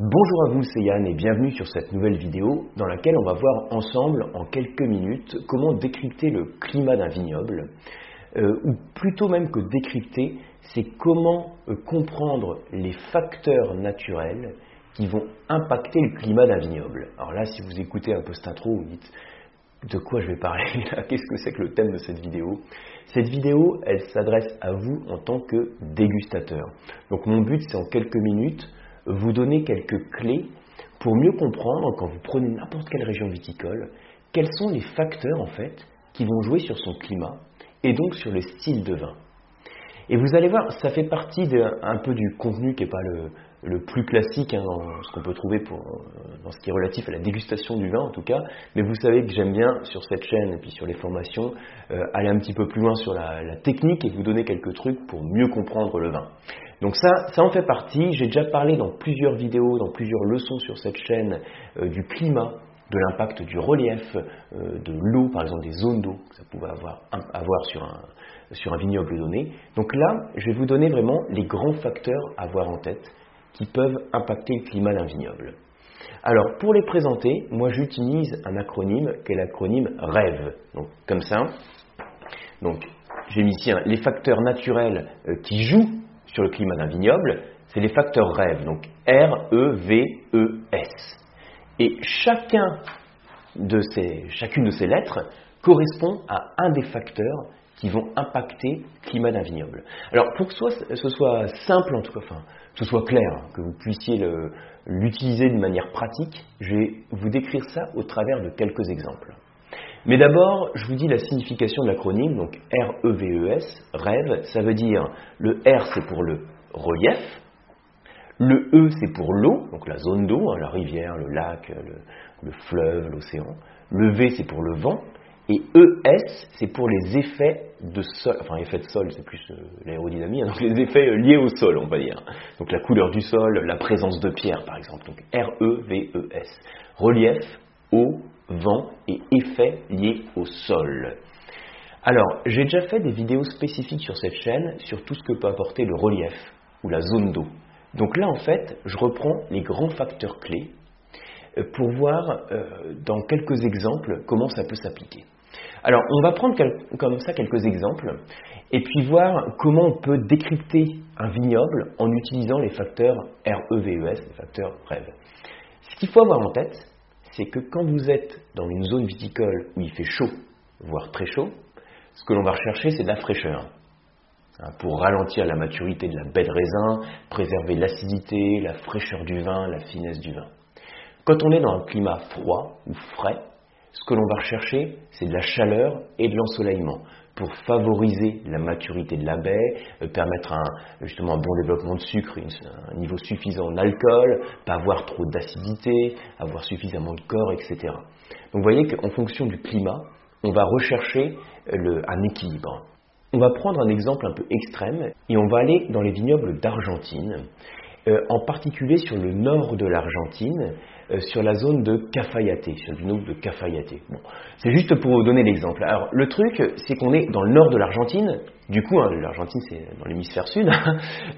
Bonjour à vous, c'est Yann et bienvenue sur cette nouvelle vidéo dans laquelle on va voir ensemble en quelques minutes comment décrypter le climat d'un vignoble, euh, ou plutôt même que décrypter, c'est comment euh, comprendre les facteurs naturels qui vont impacter le climat d'un vignoble. Alors là, si vous écoutez un peu cette intro, vous dites de quoi je vais parler là? Qu'est-ce que c'est que le thème de cette vidéo? Cette vidéo, elle s'adresse à vous en tant que dégustateur. Donc mon but, c'est en quelques minutes vous donner quelques clés pour mieux comprendre quand vous prenez n'importe quelle région viticole, quels sont les facteurs en fait qui vont jouer sur son climat et donc sur le style de vin. Et vous allez voir, ça fait partie un peu du contenu qui n'est pas le, le plus classique hein, dans ce qu'on peut trouver euh, dans ce qui est relatif à la dégustation du vin en tout cas, mais vous savez que j'aime bien sur cette chaîne et puis sur les formations euh, aller un petit peu plus loin sur la, technique et vous donner quelques trucs pour mieux comprendre le vin. Donc ça, ça en fait partie. J'ai déjà parlé dans plusieurs vidéos, dans plusieurs leçons sur cette chaîne euh, du climat, de l'impact du relief, de l'eau, par exemple des zones d'eau que ça pouvait avoir, sur, un, vignoble donné. Donc là, je vais vous donner vraiment les grands facteurs à avoir en tête qui peuvent impacter le climat d'un vignoble. Alors, pour les présenter, moi j'utilise un acronyme qui est l'acronyme REV. Donc, comme ça. Donc, j'ai mis ici les facteurs naturels euh, qui jouent sur le climat d'un vignoble, c'est les facteurs REV. Donc, R-E-V-E-S. Et chacun de ces, chacune de ces lettres correspond à un des facteurs qui vont impacter le climat d'un vignoble. Alors, pour que ce soit simple, en tout cas, enfin, que ce soit clair, que vous puissiez l'utiliser de manière pratique, je vais vous décrire ça au travers de quelques exemples. Mais d'abord, je vous dis la signification de l'acronyme, donc R-E-V-E-S, rêve, ça veut dire le R c'est pour le relief, le E c'est pour l'eau, donc la zone d'eau, hein, la rivière, le lac, le fleuve, l'océan, le V c'est pour le vent, et ES, c'est pour les effets de sol, enfin effets de sol, c'est plus euh, l'aérodynamie, hein, donc les effets euh, liés au sol, on va dire. Donc la couleur du sol, la présence de pierre, par exemple. Donc R-E-V-E-S. Relief, eau, vent et effets liés au sol. Alors, j'ai déjà fait des vidéos spécifiques sur cette chaîne sur tout ce que peut apporter le relief ou la zone d'eau. Donc là, en fait, je reprends les grands facteurs clés euh, pour voir dans quelques exemples comment ça peut s'appliquer. Alors, on va prendre comme ça quelques exemples et puis voir comment on peut décrypter un vignoble en utilisant les facteurs REVES, les facteurs REV. Ce qu'il faut avoir en tête, c'est que quand vous êtes dans une zone viticole où il fait chaud, voire très chaud, ce que l'on va rechercher, c'est de la fraîcheur. Hein, pour ralentir la maturité de la baie de raisin, préserver l'acidité, la fraîcheur du vin, la finesse du vin. Quand on est dans un climat froid ou frais, ce que l'on va rechercher, c'est de la chaleur et de l'ensoleillement pour favoriser la maturité de la baie, euh, permettre un, justement un bon développement de sucre, un niveau suffisant d'alcool, pas avoir trop d'acidité, avoir suffisamment de corps, etc. Donc vous voyez qu'en fonction du climat, on va rechercher euh, un équilibre. On va prendre un exemple un peu extrême et on va aller dans les vignobles d'Argentine, euh, en particulier sur le nord de l'Argentine, euh, sur la zone de Cafayate, sur le vignoble de Cafayate. C'est juste pour vous donner l'exemple. Alors, le truc, c'est qu'on est dans le nord de l'Argentine. Du coup, hein, l'Argentine, c'est dans l'hémisphère sud.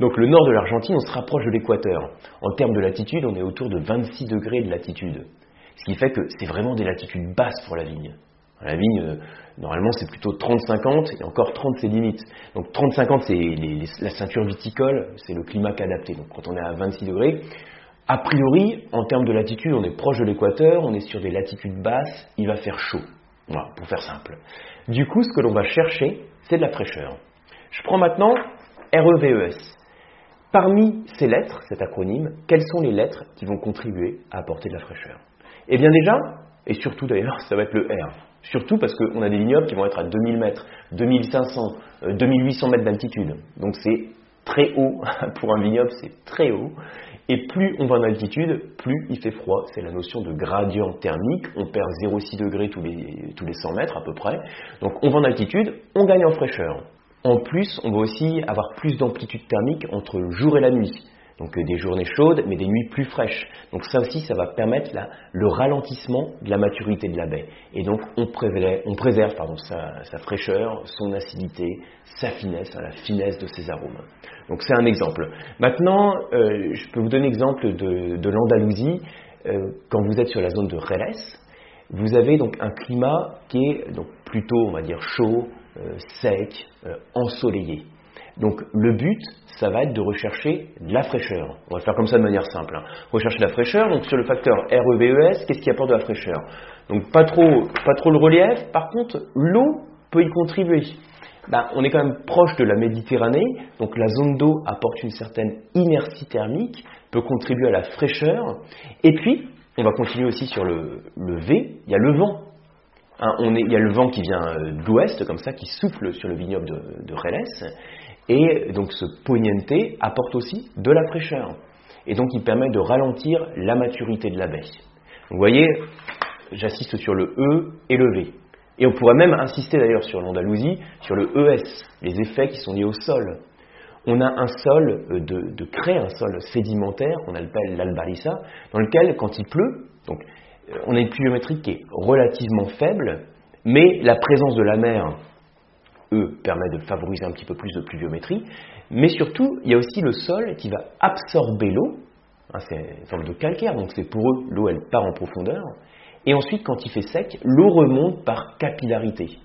Donc, le nord de l'Argentine, on se rapproche de l'équateur. En termes de latitude, on est autour de 26 degrés de latitude. Ce qui fait que c'est vraiment des latitudes basses pour la vigne. La vigne, euh, normalement, c'est plutôt 30-50, et encore 30, c'est limite. Donc 30-50, c'est la ceinture viticole, c'est le climat qu'adapté. Donc quand on est à 26 degrés, a priori, en termes de latitude, on est proche de l'équateur, on est sur des latitudes basses, il va faire chaud. Voilà, pour faire simple. Du coup, ce que l'on va chercher, c'est de la fraîcheur. Je prends maintenant REVES. Parmi ces lettres, cet acronyme, quelles sont les lettres qui vont contribuer à apporter de la fraîcheur? Eh bien déjà, et surtout d'ailleurs, ça va être le R. Surtout parce qu'on a des vignobles qui vont être à 2000 mètres, 2500, 2800 mètres d'altitude. Donc c'est très haut pour un vignoble, c'est très haut. Et plus on va en altitude, plus il fait froid. C'est la notion de gradient thermique. On perd 0,6 degrés tous les, tous les 100 mètres à peu près. Donc on va en altitude, on gagne en fraîcheur. En plus, on va aussi avoir plus d'amplitude thermique entre le jour et la nuit. Donc euh, des journées chaudes, mais des nuits plus fraîches. Donc ça aussi, ça va permettre le ralentissement de la maturité de la baie. Et donc on, préserve sa, fraîcheur, son acidité, sa finesse, hein, la finesse de ses arômes. Donc c'est un exemple. Maintenant, euh, je peux vous donner l'exemple de, l'Andalousie. Euh, quand vous êtes sur la zone de Reles, vous avez donc un climat qui est donc plutôt, on va dire, chaud, sec, ensoleillé. Donc le but, ça va être de rechercher de la fraîcheur. On va faire comme ça de manière simple. Hein. Rechercher la fraîcheur, donc sur le facteur REVES, qu'est-ce qui apporte de la fraîcheur? Donc pas trop, pas trop le relief, par contre l'eau peut y contribuer. Ben, on est quand même proche de la Méditerranée, donc la zone d'eau apporte une certaine inertie thermique, peut contribuer à la fraîcheur. Et puis, on va continuer aussi sur le, V, il y a le vent. Hein, on est, il y a le vent qui vient euh, de l'ouest, comme ça, qui souffle sur le vignoble de, de. Et donc ce poignente apporte aussi de la fraîcheur. Et donc il permet de ralentir la maturité de l'abeille. Vous voyez, j'assiste sur le E et le V. Et on pourrait même insister d'ailleurs sur l'Andalousie, sur le ES, les effets qui sont liés au sol. On a un sol euh, de, de craie, un sol sédimentaire qu'on appelle l'albarissa, dans lequel, quand il pleut, donc, euh, on a une pluviométrie qui est relativement faible, mais la présence de la mer eux, permet de favoriser un petit peu plus de pluviométrie. Mais surtout, il y a aussi le sol qui va absorber l'eau. Hein, c'est une forme de calcaire, donc c'est pour eux, l'eau, elle part en profondeur. Et ensuite, quand il fait sec, l'eau remonte par capillarité.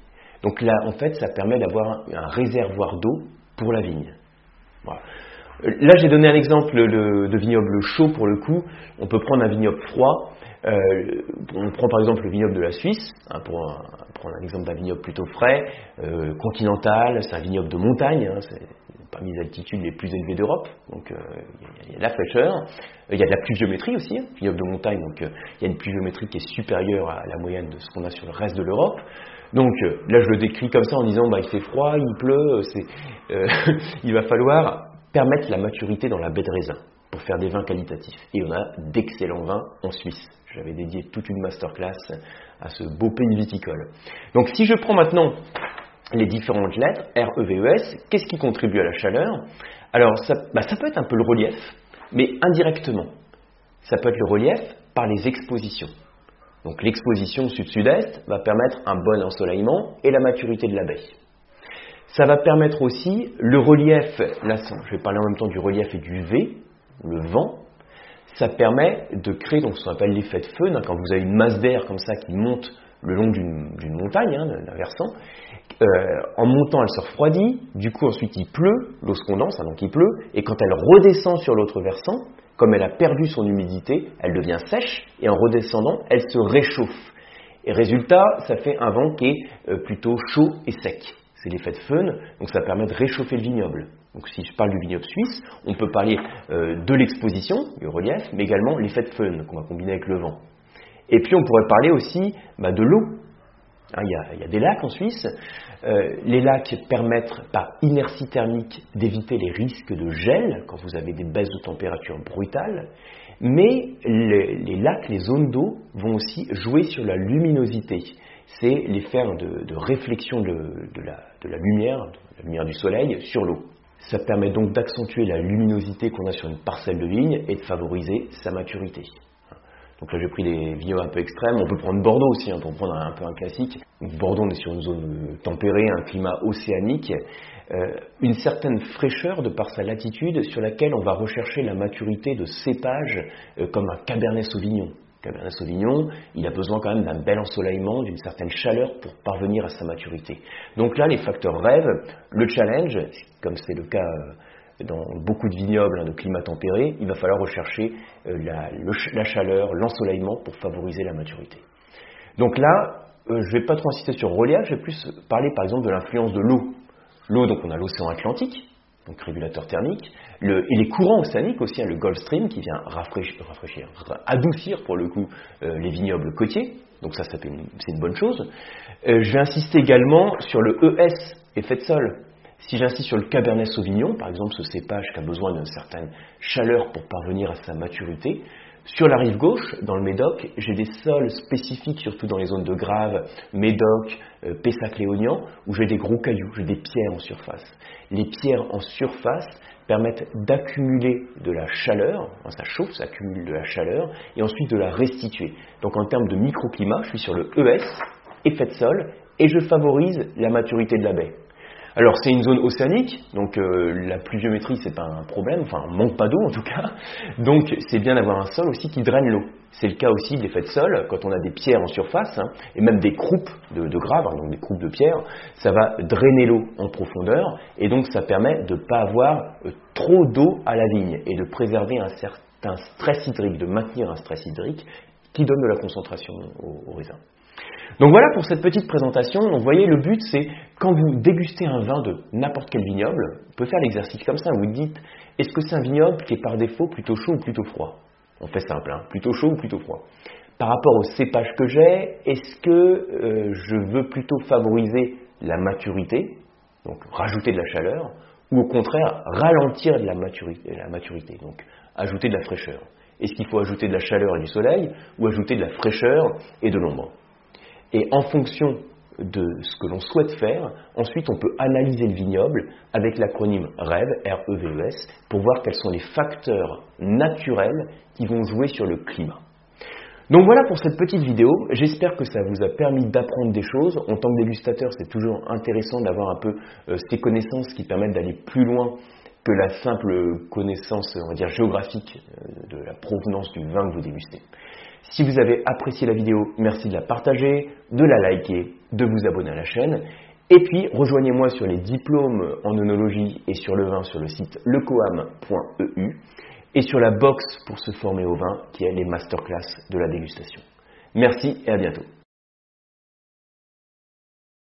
Donc là, en fait, ça permet d'avoir un réservoir d'eau pour la vigne. Là, j'ai donné un exemple de vignoble chaud pour le coup. On peut prendre un vignoble froid. Euh, on prend par exemple le vignoble de la Suisse, hein, pour prendre un exemple d'un vignoble plutôt frais, euh, continental, c'est un vignoble de montagne, hein, c'est parmi les altitudes les plus élevées d'Europe, donc euh, il y, a de la fraîcheur, il y a de la pluviométrie aussi, hein, vignoble de montagne, donc il y a une pluviométrie qui est supérieure à la moyenne de ce qu'on a sur le reste de l'Europe. Donc là, je le décris comme ça en disant bah, il fait froid, il pleut, il va falloir permettre la maturité dans la baie de raisin pour faire des vins qualitatifs. Et on a d'excellents vins en Suisse. J'avais dédié toute une masterclass à ce beau pays viticole. Donc si je prends maintenant les différentes lettres, R, E, V, E, S, qu'est-ce qui contribue à la chaleur? Alors ça, bah, ça peut être un peu le relief, mais indirectement. Ça peut être le relief par les expositions. Donc l'exposition sud-sud-est va permettre un bon ensoleillement et la maturité de l'abeille. Ça va permettre aussi le relief, là je vais parler en même temps du relief et du V, le vent, ça permet de créer donc, ce qu'on appelle l'effet de feu. Quand vous avez une masse d'air comme ça qui monte le long d'une montagne, hein, d'un versant, euh, en montant, elle se refroidit, du coup ensuite il pleut, l'eau se condense, hein, donc il pleut, et quand elle redescend sur l'autre versant, comme elle a perdu son humidité, elle devient sèche, et en redescendant, elle se réchauffe. Et résultat, ça fait un vent qui est euh, plutôt chaud et sec. C'est l'effet de feu, donc ça permet de réchauffer le vignoble. Donc si je parle du vignoble suisse, on peut parler euh, de l'exposition, du relief, mais également l'effet de fun qu'on va combiner avec le vent. Et puis on pourrait parler aussi bah, de l'eau. Hein, il, y a, des lacs en Suisse. Euh, les lacs permettent par inertie thermique d'éviter les risques de gel quand vous avez des baisses de température brutales. Mais les, lacs, les zones d'eau vont aussi jouer sur la luminosité. C'est l'effet de, de, réflexion de, la, lumière, la lumière du soleil sur l'eau. Ça permet donc d'accentuer la luminosité qu'on a sur une parcelle de vigne et de favoriser sa maturité. Donc là j'ai pris des vignobles un peu extrêmes, on peut prendre Bordeaux aussi hein, pour prendre un, peu un classique. Bordeaux on est sur une zone tempérée, un climat océanique, euh, une certaine fraîcheur de par sa latitude sur laquelle on va rechercher la maturité de cépages euh, comme un Cabernet Sauvignon. Cabernet Sauvignon, il a besoin quand même d'un bel ensoleillement, d'une certaine chaleur pour parvenir à sa maturité. Donc là, les facteurs rêves, le challenge, comme c'est le cas euh, dans beaucoup de vignobles hein, de climat tempéré, il va falloir rechercher euh, la, chaleur, l'ensoleillement pour favoriser la maturité. Donc là, euh, je ne vais pas trop insister sur relief, je vais plus parler par exemple de l'influence de l'eau. L'eau, donc on a l'océan Atlantique, donc régulateur thermique, et les courants océaniques aussi, hein, le Gulf Stream qui vient rafraîchir, rafraîchir adoucir pour le coup euh, les vignobles côtiers, donc ça, c'est une, bonne chose. Euh, je vais insister également sur le ES, effet de sol. Si j'insiste sur le Cabernet Sauvignon, par exemple ce cépage qui a besoin d'une certaine chaleur pour parvenir à sa maturité, sur la rive gauche, dans le Médoc, j'ai des sols spécifiques, surtout dans les zones de Grave, Médoc, euh, Pessac-Léognan, où j'ai des gros cailloux, j'ai des pierres en surface. Les pierres en surface permettent d'accumuler de la chaleur, ça chauffe, ça accumule de la chaleur, et ensuite de la restituer. Donc en termes de microclimat, je suis sur le ES, effet de sol, et je favorise la maturité de la baie. Alors c'est une zone océanique, donc euh, la pluviométrie c'est pas un problème, enfin on manque pas d'eau en tout cas, donc c'est bien d'avoir un sol aussi qui draine l'eau. C'est le cas aussi de l'effet de sol, quand on a des pierres en surface, hein, et même des croupes de, graves, donc des croupes de pierres, ça va drainer l'eau en profondeur, et donc ça permet de ne pas avoir euh, trop d'eau à la vigne, et de préserver un certain stress hydrique, de maintenir un stress hydrique qui donne de la concentration au, au raisin. Donc voilà pour cette petite présentation. Donc vous voyez, le but c'est quand vous dégustez un vin de n'importe quel vignoble, vous pouvez faire l'exercice comme ça. Vous dites, est-ce que c'est un vignoble qui est par défaut plutôt chaud ou plutôt froid? On fait simple, hein, plutôt chaud ou plutôt froid? Par rapport au cépage que j'ai, est-ce que euh, je veux plutôt favoriser la maturité, donc rajouter de la chaleur, ou au contraire ralentir la maturité donc ajouter de la fraîcheur? Est-ce qu'il faut ajouter de la chaleur et du soleil, ou ajouter de la fraîcheur et de l'ombre? Et en fonction de ce que l'on souhaite faire, ensuite on peut analyser le vignoble avec l'acronyme REV, R-E-V-E-S, pour voir quels sont les facteurs naturels qui vont jouer sur le climat. Donc voilà pour cette petite vidéo, j'espère que ça vous a permis d'apprendre des choses. En tant que dégustateur, c'est toujours intéressant d'avoir un peu euh, ces connaissances qui permettent d'aller plus loin que la simple connaissance, on va dire, géographique euh, de la provenance du vin que vous dégustez. Si vous avez apprécié la vidéo, merci de la partager, de la liker, de vous abonner à la chaîne. Et puis, rejoignez-moi sur les diplômes en oenologie et sur le vin sur le site lecoam.eu et sur la box pour se former au vin qui est les masterclass de la dégustation. Merci et à bientôt.